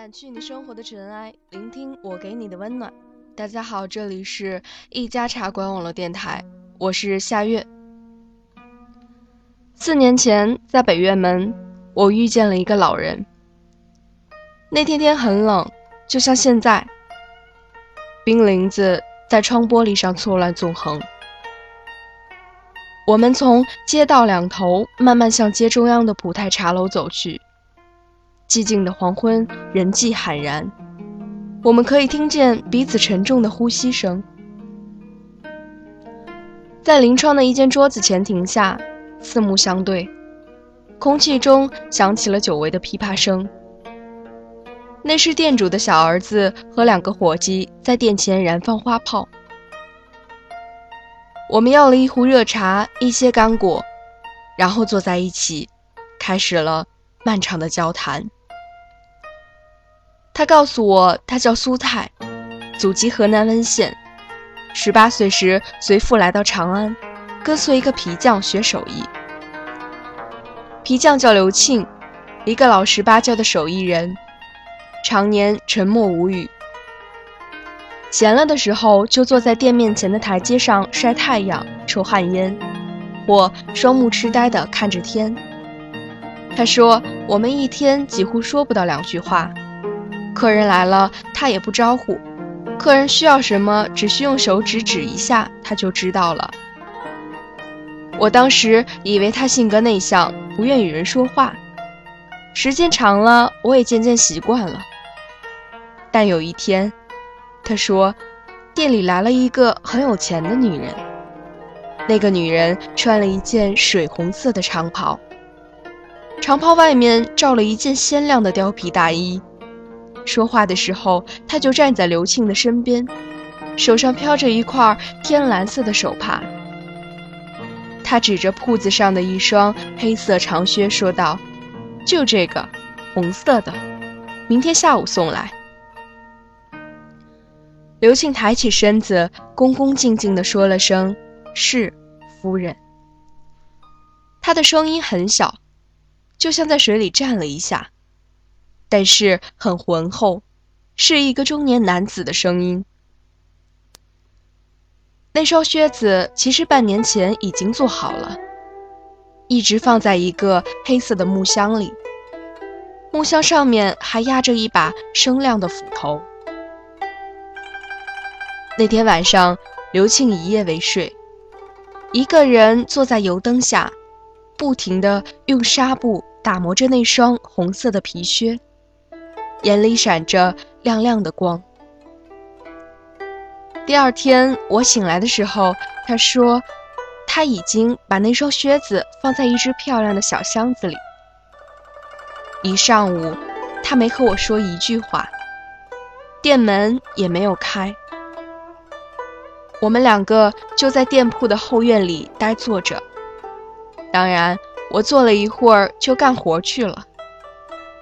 掸去你生活的尘埃，聆听我给你的温暖。大家好，这里是一家茶馆网络电台，我是夏月。四年前，在北院门，我遇见了一个老人。那天天很冷，就像现在，冰凌子在窗玻璃上错乱纵横。我们从街道两头慢慢向街中央的普泰茶楼走去。寂静的黄昏，人迹罕然，我们可以听见彼此沉重的呼吸声。在临窗的一间桌子前停下，四目相对，空气中响起了久违的噼啪声。那是店主的小儿子和两个伙计在店前燃放花炮。我们要了一壶热茶，一些干果，然后坐在一起，开始了漫长的交谈。他告诉我，他叫苏泰，祖籍河南温县，十八岁时随父来到长安，跟随一个皮匠学手艺。皮匠叫刘庆，一个老实巴交的手艺人，常年沉默无语。闲了的时候，就坐在店面前的台阶上晒太阳、抽旱烟，或双目痴呆地看着天。他说：“我们一天几乎说不到两句话。”客人来了，他也不招呼；客人需要什么，只需用手指指一下，他就知道了。我当时以为他性格内向，不愿与人说话。时间长了，我也渐渐习惯了。但有一天，他说，店里来了一个很有钱的女人。那个女人穿了一件水红色的长袍，长袍外面罩了一件鲜亮的貂皮大衣。说话的时候，他就站在刘庆的身边，手上飘着一块天蓝色的手帕。他指着铺子上的一双黑色长靴说道：“就这个，红色的，明天下午送来。”刘庆抬起身子，恭恭敬敬地说了声：“是，夫人。”他的声音很小，就像在水里站了一下。但是很浑厚，是一个中年男子的声音。那双靴子其实半年前已经做好了，一直放在一个黑色的木箱里。木箱上面还压着一把生亮的斧头。那天晚上，刘庆一夜未睡，一个人坐在油灯下，不停地用纱布打磨着那双红色的皮靴。眼里闪着亮亮的光。第二天我醒来的时候，他说他已经把那双靴子放在一只漂亮的小箱子里。一上午，他没和我说一句话，店门也没有开。我们两个就在店铺的后院里呆坐着。当然，我坐了一会儿就干活去了，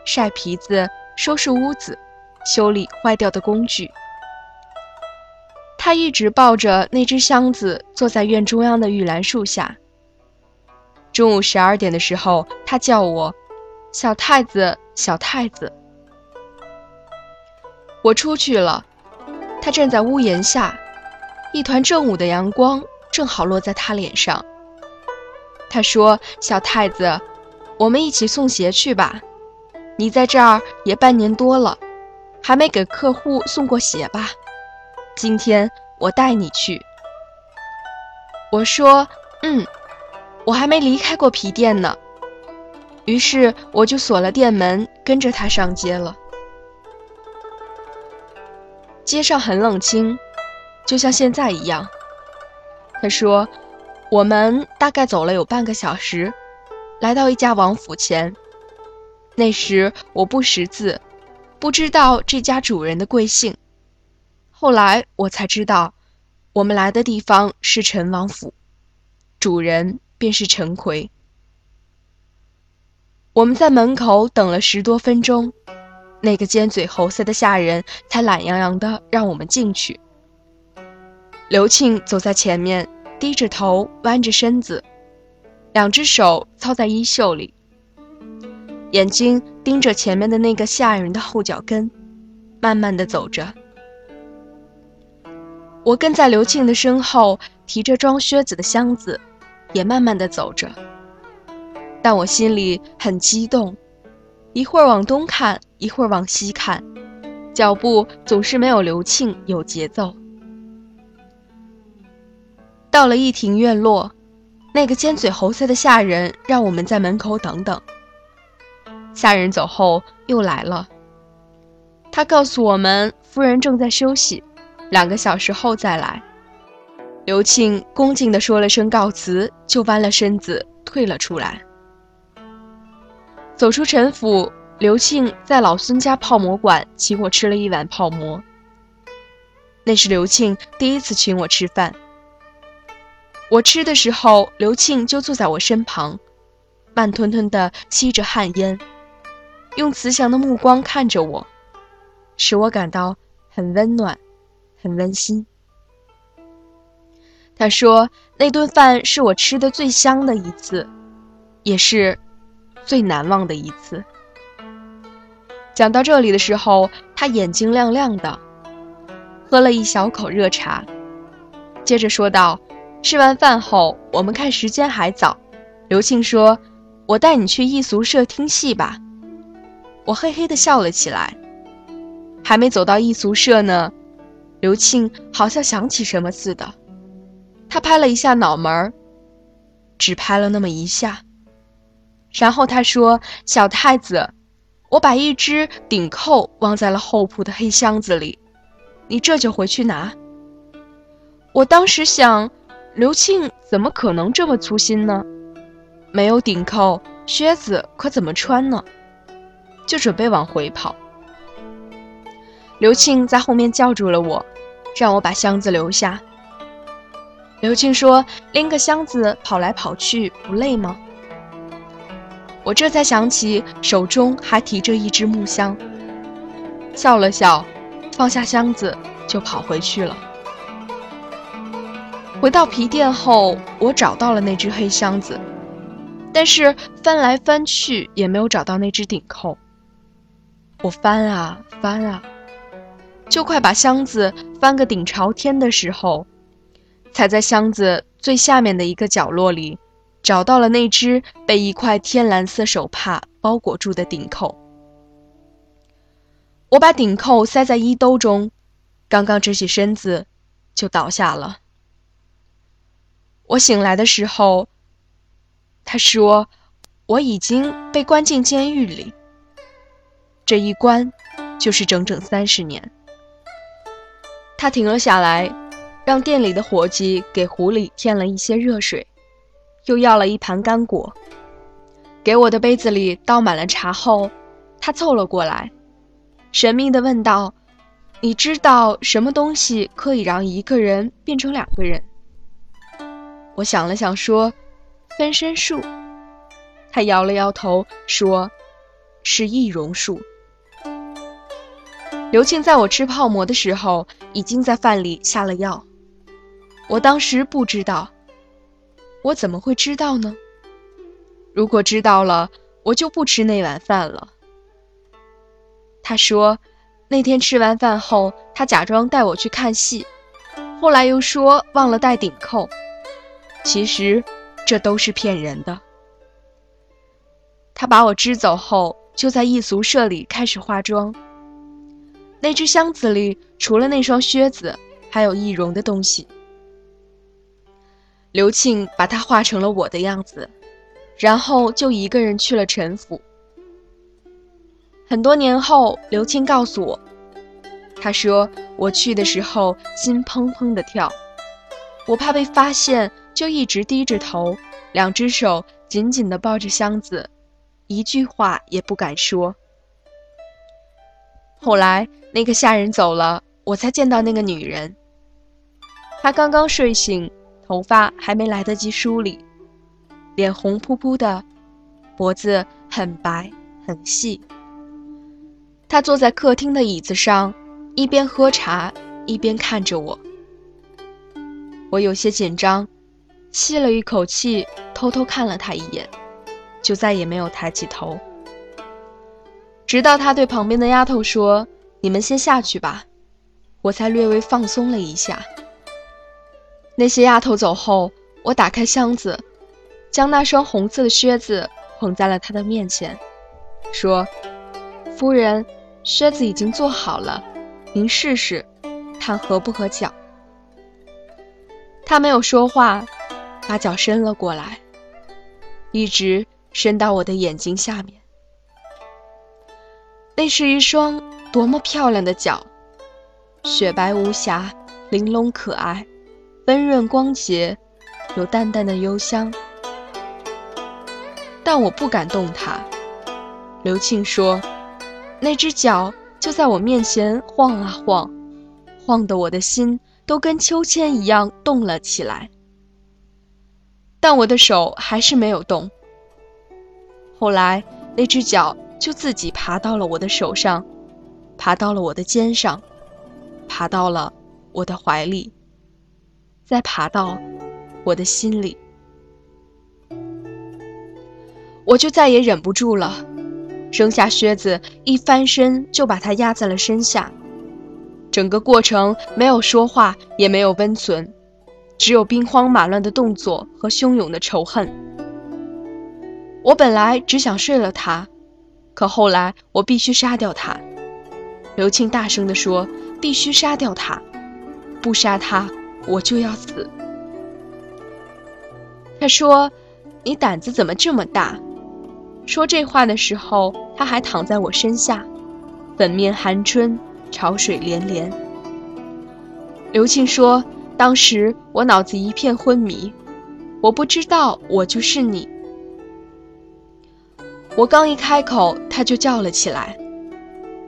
晒皮子。收拾屋子，修理坏掉的工具。他一直抱着那只箱子，坐在院中央的玉兰树下。中午十二点的时候，他叫我“小太子，小太子”。我出去了，他站在屋檐下，一团正午的阳光正好落在他脸上。他说：“小太子，我们一起送鞋去吧。”你在这儿也半年多了，还没给客户送过鞋吧？今天我带你去。我说：“嗯，我还没离开过皮店呢。”于是我就锁了店门，跟着他上街了。街上很冷清，就像现在一样。他说：“我们大概走了有半个小时，来到一家王府前。”那时我不识字，不知道这家主人的贵姓。后来我才知道，我们来的地方是陈王府，主人便是陈奎。我们在门口等了十多分钟，那个尖嘴猴腮的下人才懒洋洋的让我们进去。刘庆走在前面，低着头，弯着身子，两只手操在衣袖里。眼睛盯着前面的那个吓人的后脚跟，慢慢的走着。我跟在刘庆的身后，提着装靴子的箱子，也慢慢的走着。但我心里很激动，一会儿往东看，一会儿往西看，脚步总是没有刘庆有节奏。到了一庭院落，那个尖嘴猴腮的下人让我们在门口等等。下人走后又来了，他告诉我们夫人正在休息，两个小时后再来。刘庆恭敬地说了声告辞，就弯了身子退了出来。走出陈府，刘庆在老孙家泡馍馆请我吃了一碗泡馍。那是刘庆第一次请我吃饭。我吃的时候，刘庆就坐在我身旁，慢吞吞地吸着旱烟，用慈祥的目光看着我，使我感到很温暖，很温馨。他说：“那顿饭是我吃的最香的一次，也是。”最难忘的一次。讲到这里的时候，他眼睛亮亮的，喝了一小口热茶，接着说道：“吃完饭后，我们看时间还早。”刘庆说：“我带你去艺俗社听戏吧。”我嘿嘿的笑了起来。还没走到艺俗社呢，刘庆好像想起什么似的，他拍了一下脑门儿，只拍了那么一下。然后他说：“小太子，我把一只顶扣忘在了后铺的黑箱子里，你这就回去拿。”我当时想，刘庆怎么可能这么粗心呢？没有顶扣，靴子可怎么穿呢？就准备往回跑。刘庆在后面叫住了我，让我把箱子留下。刘庆说：“拎个箱子跑来跑去不累吗？”我这才想起手中还提着一只木箱，笑了笑，放下箱子就跑回去了。回到皮店后，我找到了那只黑箱子，但是翻来翻去也没有找到那只顶扣。我翻啊翻啊，就快把箱子翻个顶朝天的时候，才在箱子最下面的一个角落里。找到了那只被一块天蓝色手帕包裹住的顶扣，我把顶扣塞在衣兜中，刚刚直起身子，就倒下了。我醒来的时候，他说我已经被关进监狱里，这一关就是整整三十年。他停了下来，让店里的伙计给壶里添了一些热水。又要了一盘干果，给我的杯子里倒满了茶后，他凑了过来，神秘地问道：“你知道什么东西可以让一个人变成两个人？”我想了想说：“分身术。”他摇了摇头说：“是易容术。”刘庆在我吃泡馍的时候，已经在饭里下了药，我当时不知道。我怎么会知道呢？如果知道了，我就不吃那碗饭了。他说，那天吃完饭后，他假装带我去看戏，后来又说忘了带顶扣。其实，这都是骗人的。他把我支走后，就在艺俗社里开始化妆。那只箱子里除了那双靴子，还有易容的东西。刘庆把他画成了我的样子，然后就一个人去了陈府。很多年后，刘庆告诉我，他说我去的时候心砰砰的跳，我怕被发现，就一直低着头，两只手紧紧的抱着箱子，一句话也不敢说。后来那个下人走了，我才见到那个女人，她刚刚睡醒。头发还没来得及梳理，脸红扑扑的，脖子很白很细。他坐在客厅的椅子上，一边喝茶一边看着我。我有些紧张，吸了一口气，偷偷看了他一眼，就再也没有抬起头。直到他对旁边的丫头说：“你们先下去吧。”我才略微放松了一下。那些丫头走后，我打开箱子，将那双红色的靴子捧在了他的面前，说：“夫人，靴子已经做好了，您试试，看合不合脚。”他没有说话，把脚伸了过来，一直伸到我的眼睛下面。那是一双多么漂亮的脚，雪白无瑕，玲珑可爱，温润光洁，有淡淡的幽香。但我不敢动它。刘庆说：“那只脚就在我面前晃啊晃，晃得我的心都跟秋千一样动了起来。”但我的手还是没有动。后来，那只脚。就自己爬到了我的手上，爬到了我的肩上，爬到了我的怀里，再爬到我的心里，我就再也忍不住了，扔下靴子，一翻身就把他压在了身下。整个过程没有说话，也没有温存，只有兵荒马乱的动作和汹涌的仇恨。我本来只想睡了他。可后来，我必须杀掉他。刘庆大声地说：“必须杀掉他，不杀他，我就要死。”他说：“你胆子怎么这么大？”说这话的时候，他还躺在我身下，粉面含春，潮水连连。刘庆说：“当时我脑子一片昏迷，我不知道我就是你。”我刚一开口，他就叫了起来。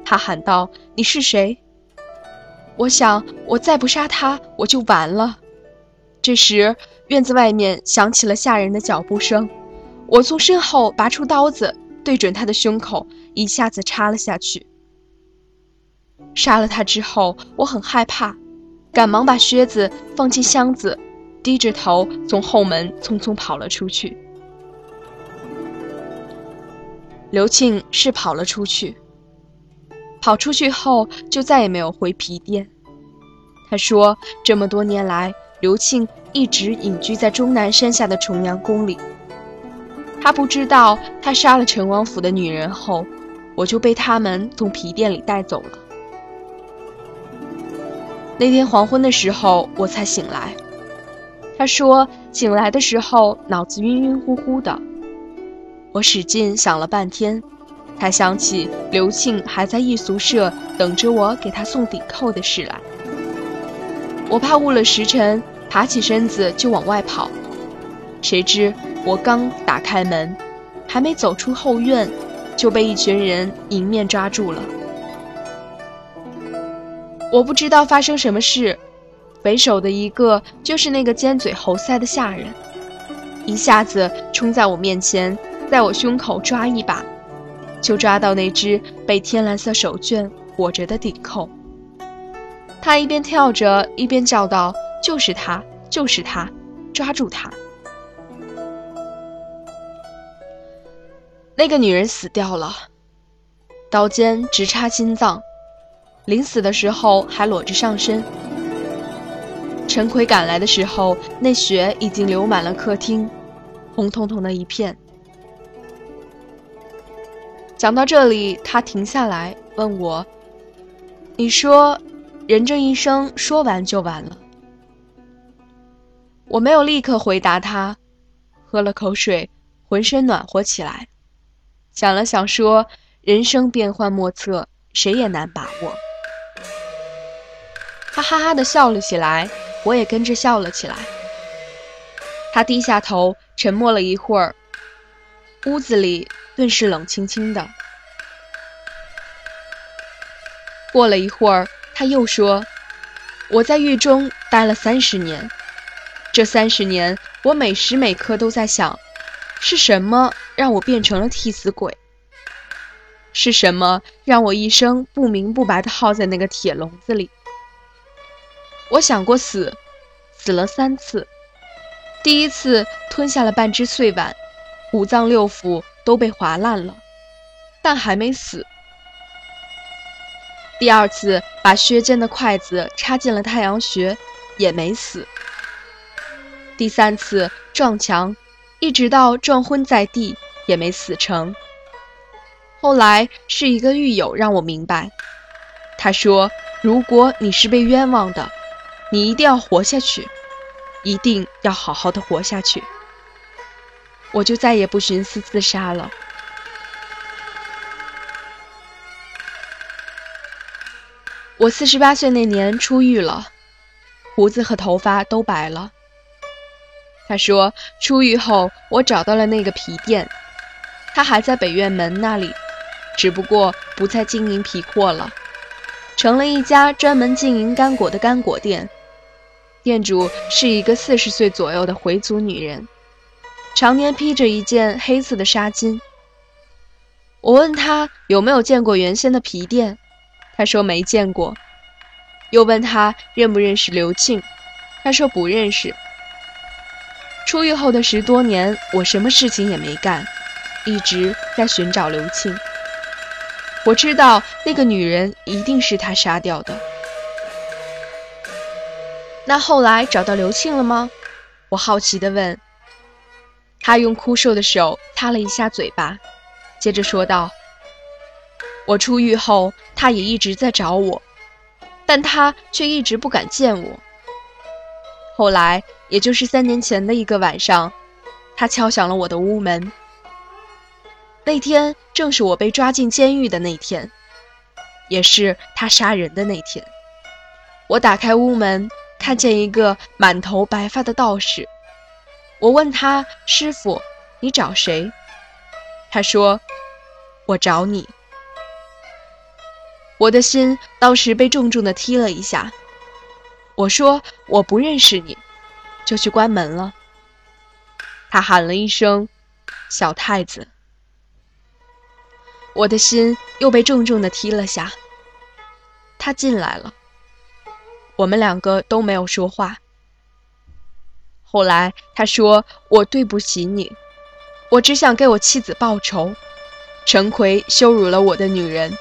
他喊道：“你是谁？”我想，我再不杀他，我就完了。这时，院子外面响起了吓人的脚步声。我从身后拔出刀子，对准他的胸口，一下子插了下去。杀了他之后，我很害怕，赶忙把靴子放进箱子，低着头从后门匆匆跑了出去。刘庆是跑了出去，跑出去后就再也没有回皮店。他说，这么多年来，刘庆一直隐居在终南山下的重阳宫里。他不知道，他杀了陈王府的女人后，我就被他们从皮店里带走了。那天黄昏的时候，我才醒来。他说，醒来的时候脑子晕晕乎乎的。我使劲想了半天，才想起刘庆还在艺俗社等着我给他送顶扣的事来。我怕误了时辰，爬起身子就往外跑。谁知我刚打开门，还没走出后院，就被一群人迎面抓住了。我不知道发生什么事，为首的一个就是那个尖嘴猴腮的下人，一下子冲在我面前。在我胸口抓一把，就抓到那只被天蓝色手绢裹着的顶扣。他一边跳着，一边叫道：“就是他，就是他，抓住他！”那个女人死掉了，刀尖直插心脏，临死的时候还裸着上身。陈奎赶来的时候，那血已经流满了客厅，红彤彤的一片。讲到这里，他停下来问我：“你说，人这一生说完就完了？”我没有立刻回答他，喝了口水，浑身暖和起来。想了想，说：“人生变幻莫测，谁也难把握。”他哈哈的笑了起来，我也跟着笑了起来。他低下头，沉默了一会儿，屋子里。顿时冷清清的。过了一会儿，他又说：“我在狱中待了三十年，这三十年，我每时每刻都在想，是什么让我变成了替死鬼？是什么让我一生不明不白的耗在那个铁笼子里？我想过死，死了三次。第一次吞下了半只碎碗，五脏六腑。”都被划烂了，但还没死，第二次把削尖的筷子插进了太阳穴，也没死。第三次撞墙，一直到撞昏在地，也没死成。后来是一个狱友让我明白，他说：“如果你是被冤枉的，你一定要活下去，一定要好好的活下去。”我就再也不寻思自杀了。我四十八岁那年出狱了，胡子和头发都白了。他说，出狱后我找到了那个皮店，他还在北院门那里，只不过不再经营皮货了，成了一家专门经营干果的干果店。店主是一个四十岁左右的回族女人，常年披着一件黑色的纱巾。我问他有没有见过原先的皮店。他说没见过，又问他认不认识刘庆，他说不认识。出狱后的十多年，我什么事情也没干，一直在寻找刘庆。我知道那个女人一定是他杀掉的。那后来找到刘庆了吗？我好奇地问。他用枯瘦的手擦了一下嘴巴，接着说道。我出狱后，他也一直在找我，但他却一直不敢见我。后来，也就是三年前的一个晚上，他敲响了我的屋门。那天正是我被抓进监狱的那天，也是他杀人的那天。我打开屋门，看见一个满头白发的道士。我问他：“师傅，你找谁？”他说：“我找你。”我的心当时被重重的踢了一下。我说我不认识你，就去关门了。他喊了一声“小太子”，我的心又被重重的踢了下。他进来了，我们两个都没有说话。后来他说我对不起你，我只想给我妻子报仇。陈奎羞辱了我的女人。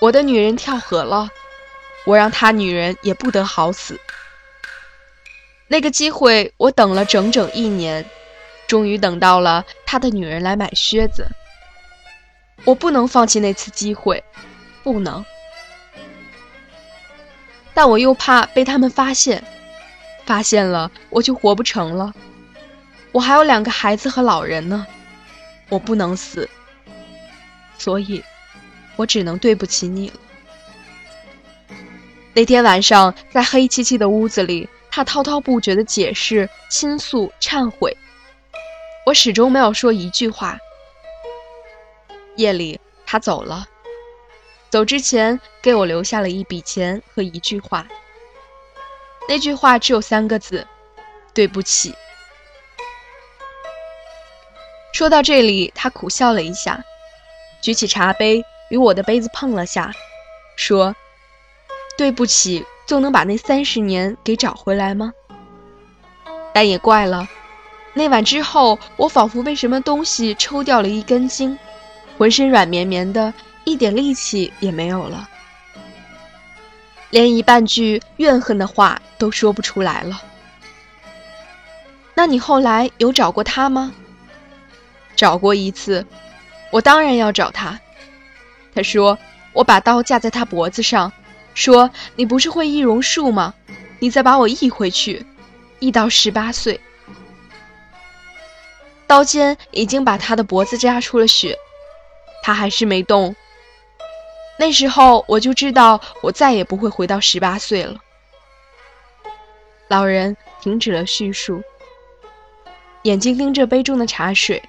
我的女人跳河了，我让他女人也不得好死。那个机会我等了整整一年，终于等到了他的女人来买靴子。我不能放弃那次机会，不能。但我又怕被他们发现，发现了我就活不成了。我还有两个孩子和老人呢，我不能死。所以。我只能对不起你了。那天晚上，在黑漆漆的屋子里，他滔滔不绝的解释、倾诉、忏悔，我始终没有说一句话。夜里，他走了，走之前给我留下了一笔钱和一句话。那句话只有三个字：对不起。说到这里，他苦笑了一下，举起茶杯。与我的杯子碰了下，说：“对不起，就能把那三十年给找回来吗？”但也怪了，那晚之后，我仿佛被什么东西抽掉了一根筋，浑身软绵绵的，一点力气也没有了，连一半句怨恨的话都说不出来了。那你后来有找过他吗？找过一次，我当然要找他。他说：“我把刀架在他脖子上，说你不是会易容术吗？你再把我易回去，易到十八岁。”刀尖已经把他的脖子扎出了血，他还是没动。那时候我就知道，我再也不会回到十八岁了。老人停止了叙述，眼睛盯着杯中的茶水，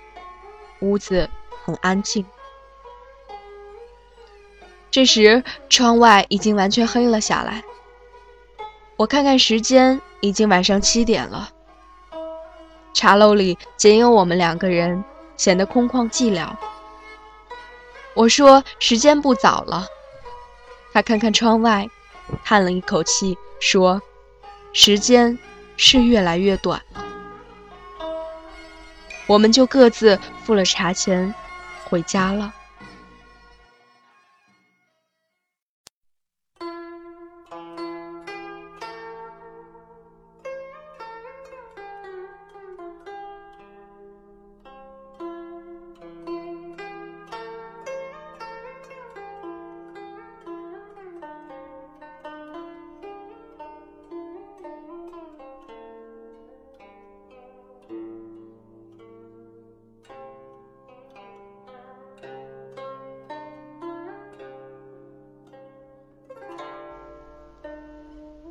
屋子很安静。这时，窗外已经完全黑了下来。我看看时间，已经晚上七点了。茶楼里仅有我们两个人，显得空旷寂寥。我说：“时间不早了。”他看看窗外，叹了一口气，说：“时间是越来越短了。”我们就各自付了茶钱，回家了。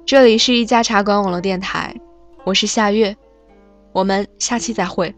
这里是一家茶馆网络电台，我是夏月，我们下期再会。